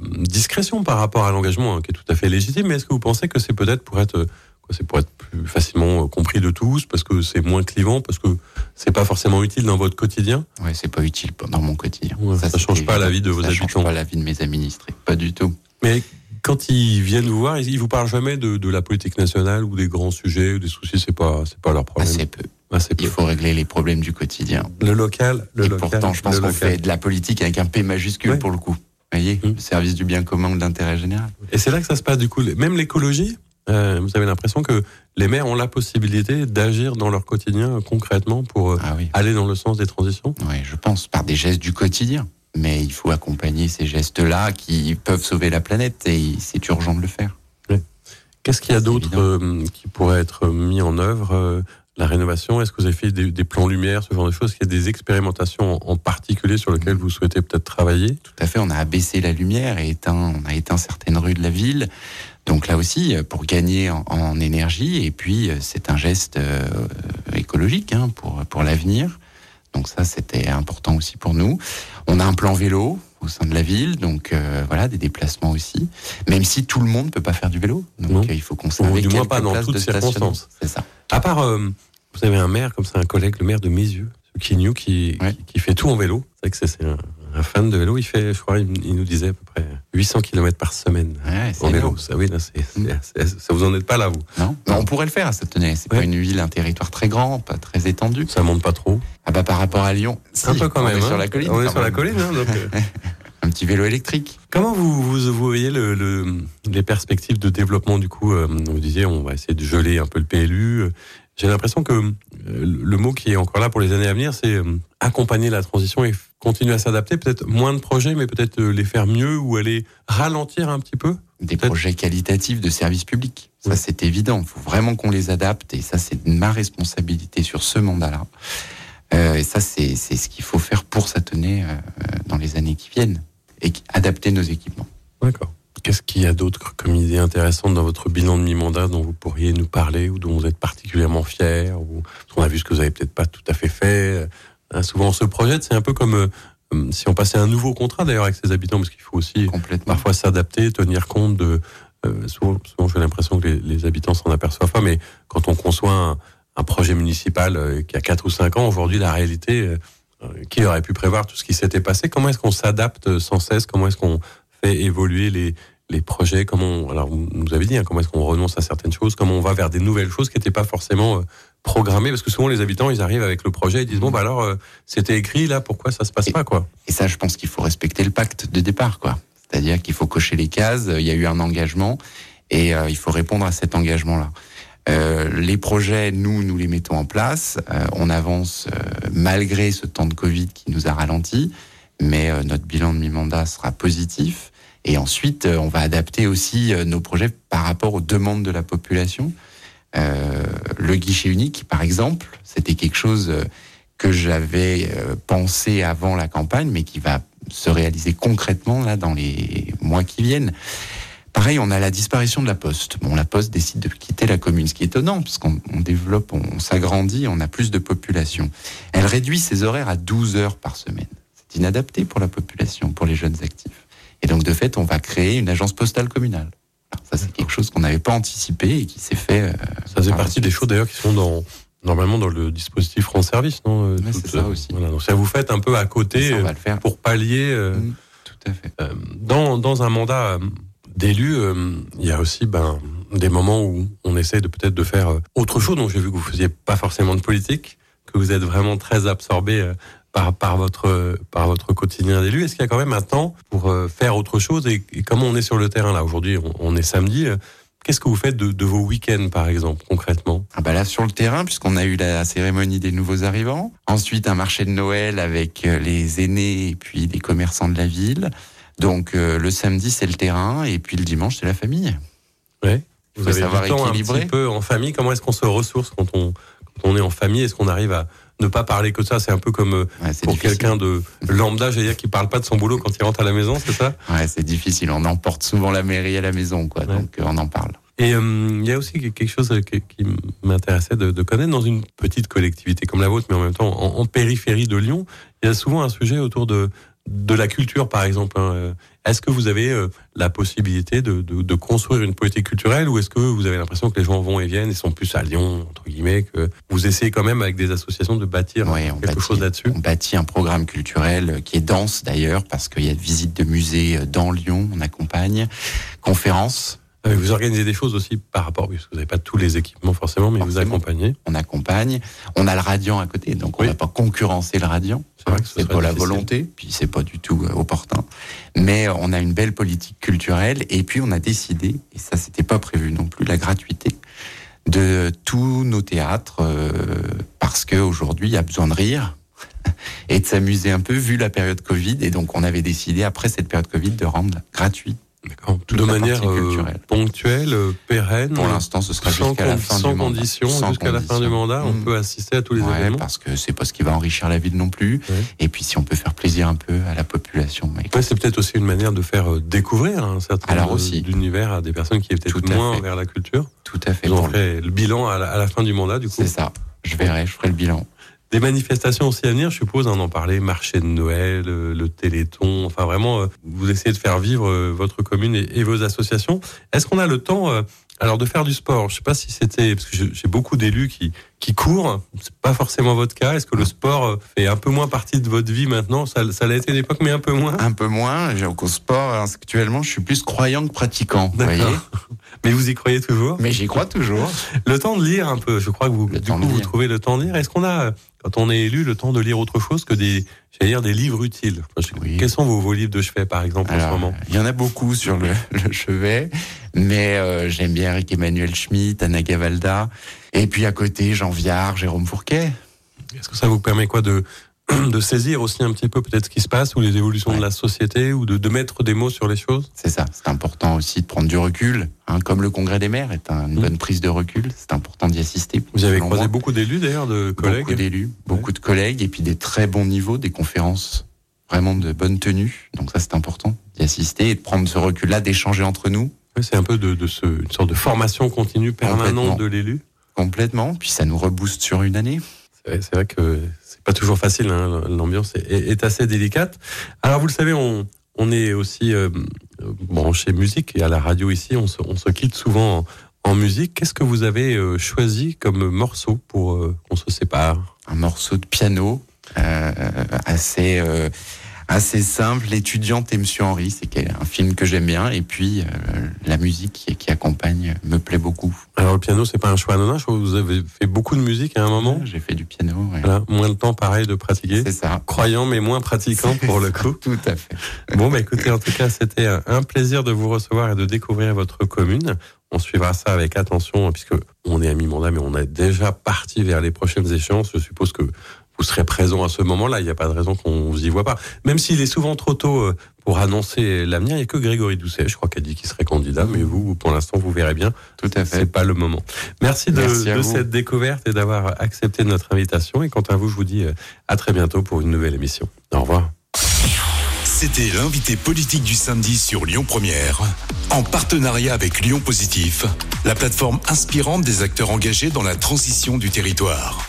discrétion par rapport à l'engagement, hein, qui est tout à fait légitime, mais est-ce que vous pensez que c'est peut-être pour être, c'est pour être plus facilement compris de tous, parce que c'est moins clivant, parce que c'est pas forcément utile dans votre quotidien? Ouais, c'est pas utile dans mon quotidien. Ouais, ça c'est change pas la vie de vos ça habitants. change pas la vie de mes administrés. Pas du tout. Mais quand ils viennent vous voir, ils vous parlent jamais de, de la politique nationale ou des grands sujets ou des soucis, c'est pas, c'est pas leur problème. Assez peu. Assez peu. Il faut régler les problèmes du quotidien. Le local, le et local. pourtant, je pense qu'on fait de la politique avec un P majuscule Ouais. pour le coup. Vous voyez, le service du bien commun ou de l'intérêt général. Et c'est là que ça se passe du coup. Même l'écologie, euh, vous avez l'impression que les maires ont la possibilité d'agir dans leur quotidien euh, concrètement pour euh, Ah oui. aller dans le sens des transitions? Oui, je pense, par des gestes du quotidien. Mais il faut accompagner ces gestes-là qui peuvent sauver la planète et c'est urgent de le faire. Qu'est-ce qu'il y a d'autre euh, qui pourrait être mis en œuvre euh, La rénovation, est-ce que vous avez fait des, des plans lumière, ce genre de choses? Est-ce qu'il y a des expérimentations en particulier sur lesquelles vous souhaitez peut-être travailler? Tout à fait, on a abaissé la lumière et éteint, on a éteint certaines rues de la ville. Donc là aussi, euh, pour gagner en, en énergie, et puis c'est un geste euh, écologique hein, pour, pour l'avenir. Donc ça, c'était important aussi pour nous. On a un plan vélo au sein de la ville, donc euh, voilà, des déplacements aussi. Même si tout le monde ne peut pas faire du vélo, donc euh, il faut conserver du moins pas dans toutes circonstances. C'est ça. À part, euh, vous avez un maire comme ça, un collègue, le maire de Mézieux, qui, Ouais. qui, qui fait tout en vélo. C'est vrai que c'est un, un fan de vélo. Il fait, je crois, il, il nous disait à peu près 800 km par semaine Ouais, en vélo. Ça, oui, là, Mm. ça vous en êtes pas là, vous. Non, on pourrait le faire à Satenay. C'est Ouais. pas une ville, un territoire très grand, pas très étendu. Ça monte pas trop. Ah bah par rapport à Lyon, si, un peu quand on même. est hein. sur la colline. On est sur la colline, hein, donc, euh, [laughs] Un petit vélo électrique. Comment vous, vous, vous voyez le, le- les perspectives de développement du coup euh, Vous disiez, on va essayer de geler un peu le PLU. J'ai l'impression que euh, le mot qui est encore là pour les années à venir, c'est euh, accompagner la transition et continuer à s'adapter. Peut-être moins de projets, mais peut-être euh, les faire mieux ou aller ralentir un petit peu. Des projets qualitatifs de services publics. Ça, Oui. c'est évident. Il faut vraiment qu'on les adapte. Et ça, c'est ma responsabilité sur ce mandat-là. Euh, et ça, c'est ce qu'il faut faire pour Satenay euh, dans les années qui viennent. Et adapter nos équipements. D'accord. Qu'est-ce qu'il y a d'autre comme idée intéressante dans votre bilan de mi-mandat dont vous pourriez nous parler ou dont vous êtes particulièrement fier ou parce qu'on a vu ce que vous avez peut-être pas tout à fait fait. Euh, souvent, on se projette. C'est un peu comme euh, euh, si on passait un nouveau contrat d'ailleurs avec ses habitants, parce qu'il faut aussi parfois s'adapter, tenir compte de. euh, souvent, souvent j'ai l'impression que les, les habitants s'en aperçoivent pas, mais quand on conçoit un, un projet municipal euh, qui a 4 ou 5 ans, aujourd'hui, la réalité, qui aurait pu prévoir tout ce qui s'était passé? Comment est-ce qu'on s'adapte sans cesse? Comment est-ce qu'on fait évoluer les, les projets Comment on- alors vous nous avez dit hein, comment est-ce qu'on renonce à certaines choses Comment on va vers des nouvelles choses qui n'étaient pas forcément euh, programmées Parce que souvent les habitants ils arrivent avec le projet, ils disent bon bah alors euh, c'était écrit là, pourquoi ça se passe Et- pas quoi? Et ça, je pense qu'il faut respecter le pacte de départ, quoi. C'est-à-dire qu'il faut cocher les cases. Il y a eu un engagement et euh, il faut répondre à cet engagement-là. Euh, les projets, nous, nous les mettons en place. Euh, on avance euh, malgré ce temps de Covid qui nous a ralenti, mais euh, notre bilan de mi-mandat sera positif. Et ensuite, euh, on va adapter aussi euh, nos projets par rapport aux demandes de la population. Euh, le guichet unique, par exemple, c'était quelque chose euh, que j'avais pensé avant la campagne, mais qui va se réaliser concrètement là dans les mois qui viennent. Pareil, on a la disparition de la Poste. Bon, la Poste décide de quitter la commune, ce qui est étonnant, parce qu'on on développe, on, s'agrandit, on a plus de population. Elle réduit ses horaires à 12 heures par semaine. C'est inadapté pour la population, pour les jeunes actifs. Et donc, de fait, on va créer une agence postale communale. Alors, ça, c'est quelque chose qu'on n'avait pas anticipé et qui s'est fait. euh, Ça faisait partie des choses d'ailleurs qui sont dans normalement dans le dispositif France Service, non euh, Ouais, c'est ça euh, aussi. Voilà, donc ça vous fait un peu à côté Ça, on va le faire. pour pallier. Mm, Tout à fait. Euh, dans, dans un mandat d'élu, euh, il y a aussi ben, des moments où on essaie de peut-être de faire autre chose. Donc j'ai vu que vous faisiez pas forcément de politique, que vous êtes vraiment très absorbé par, par, votre, par votre quotidien d'élu. Est-ce qu'il y a quand même un temps pour euh, faire autre chose et, et comment on est sur le terrain là Aujourd'hui, on, on est samedi. euh, Qu'est-ce que vous faites de, de vos week-ends, par exemple, concrètement? Ah bah là sur le terrain, puisqu'on a eu la cérémonie des nouveaux arrivants. Ensuite un marché de Noël avec euh, les aînés et puis les commerçants de la ville. Donc euh, le samedi c'est le terrain et puis le dimanche c'est la famille. Ouais. Vous Faut avez savoir du temps un équilibrer. petit peu en famille. Comment est-ce qu'on se ressource quand on, quand on est en famille? Est-ce qu'on arrive à ne pas parler que de ça C'est un peu comme euh, Ouais, pour quelqu'un de lambda, j'allais dire, qui parle pas de son boulot quand il rentre à la maison, c'est ça? Ouais, c'est difficile. On emporte souvent la mairie à la maison, quoi. Ouais. Donc euh, on en parle. Et euh, il y a aussi quelque chose qui, qui m'intéressait de, de connaître dans une petite collectivité comme la vôtre, mais en même temps en, en périphérie de Lyon. Il y a souvent un sujet autour de de la culture, par exemple. hein. Euh, Est-ce que vous avez euh, la possibilité de, de, de construire une politique culturelle ou est-ce que vous avez l'impression que les gens vont et viennent et sont plus à Lyon, entre guillemets, que vous essayez quand même avec des associations de bâtir quelque bâtit- chose là-dessus? On bâtit un programme culturel euh, qui est dense d'ailleurs parce qu'il y a de visites de musées dans Lyon. On accompagne conférences. Ah, mais Vous organisez des choses aussi par rapport, parce que vous n'avez pas tous les équipements forcément, mais vous accompagnez. On accompagne. On a le Radiant à côté, donc on Oui. ne va pas concurrencer le Radiant. C'est vrai que ce C'est pas la volonté, puis c'est pas du tout euh, opportun. Mais euh, on a une belle politique culturelle et puis on a décidé, et ça c'était pas prévu non plus, la gratuité de tous nos théâtres euh, parce qu'aujourd'hui il y a besoin de rire [laughs] et de s'amuser un peu vu la période Covid et donc on avait décidé après cette période Covid de rendre gratuit. Toute De manière euh, ponctuelle, euh, pérenne. Pour l'instant ce sera jusqu'à la fin sans du mandat. condition, Sans jusqu'à la fin du mandat, on Mm. peut assister à tous les Ouais, événements. parce que c'est pas ce qui va enrichir la ville non plus. Ouais. Et puis si on peut faire plaisir un peu à la population, Ouais, c'est peut-être aussi une manière de faire euh, découvrir un certain Alors aussi. d'univers à des personnes qui est peut-être Tout moins fait. vers la culture. tout à fait. Vous en ferez le bilan à la, à la fin du mandat, du coup. C'est ça. Je verrai, je ferai le bilan. Des manifestations aussi à venir, je suppose, on en parlait, marché de Noël, euh, le Téléthon, enfin vraiment, euh, vous essayez de faire vivre euh, votre commune et, et vos associations. Est-ce qu'on a le temps, euh, alors, de faire du sport? Je sais pas si c'était, parce que j'ai beaucoup d'élus qui qui courent, c'est pas forcément votre cas. Est-ce que le sport euh, fait un peu moins partie de votre vie maintenant? Ça, ça l'a été à l'époque, mais un peu moins? Un peu moins. j'ai- Au sport, actuellement, je suis plus croyant que pratiquant. Vous voyez. [laughs] Mais vous y croyez toujours? Mais j'y crois toujours. Le temps de lire un peu, je crois que vous, Le du coup, vous trouvez le temps de lire. Est-ce qu'on a, quand on est élu, le temps de lire autre chose que des, j'allais dire, des livres utiles Enfin, je- Oui. Quels sont vos, vos livres de chevet, par exemple, en ce moment il y en a beaucoup sur le, [laughs] le chevet, mais euh, j'aime bien Eric Emmanuel Schmitt, Anna Gavalda, et puis à côté Jean Viard, Jérôme Fourquet. Est-ce que ça vous permet quoi de, de saisir aussi un petit peu peut-être ce qui se passe ou les évolutions Ouais. de la société ou de, de mettre des mots sur les choses C'est ça, c'est important aussi de prendre du recul, hein, comme le Congrès des maires est un- une Mm. bonne prise de recul. C'est important d'y assister. Vous avez croisé moi. beaucoup d'élus d'ailleurs, de beaucoup collègues d'élus, beaucoup de collègues, et puis des très bons niveaux, des conférences vraiment de bonne tenue. Donc ça, c'est important d'y assister et de prendre ce recul-là, d'échanger entre nous Oui, C'est un peu de, de ce, une sorte de formation continue permanente de l'élu. complètement. Puis ça nous rebooste sur une année. C'est vrai, que c'est pas toujours facile, hein, l'ambiance est, assez délicate. Alors vous le savez, on, est aussi euh, branché musique et à la radio ici, on se, quitte souvent en, en musique. Qu'est-ce que vous avez euh, choisi comme morceau pour euh, qu'on se sépare? Un morceau de piano euh, assez euh, assez simple. L'étudiante et Monsieur Henri, c'est un film que j'aime bien. Et puis euh, la musique qui, qui accompagne me plaît beaucoup. Alors le piano, c'est pas un choix anodin. Je crois que vous avez fait beaucoup de musique à un moment? J'ai fait du piano. ouais. Voilà, moins de temps, pareil, de pratiquer. C'est ça. Croyant mais moins pratiquant pour le coup. [laughs] Tout à fait. [laughs] Bon, bah écoutez, en tout cas, c'était un plaisir de vous recevoir et de découvrir votre commune. On suivra ça avec attention, hein, puisque on est à mi-mandat, mais on est déjà parti vers les prochaines échéances. Je suppose que vous serez présent à ce moment-là. Il n'y a pas de raison qu'on vous y voit pas. Même s'il est souvent trop tôt euh, pour annoncer l'avenir, il n'y a que Grégory Doucet, je crois, qui a dit qu'il serait candidat, mais vous, pour l'instant, vous verrez bien. Tout à C'est fait. pas le moment. Merci de, Merci de cette découverte et d'avoir accepté notre invitation. Et quant à vous, je vous dis euh, à très bientôt pour une nouvelle émission. Au revoir. C'était l'invité politique du samedi sur Lyon Première, en partenariat avec Lyon Positif, la plateforme inspirante des acteurs engagés dans la transition du territoire.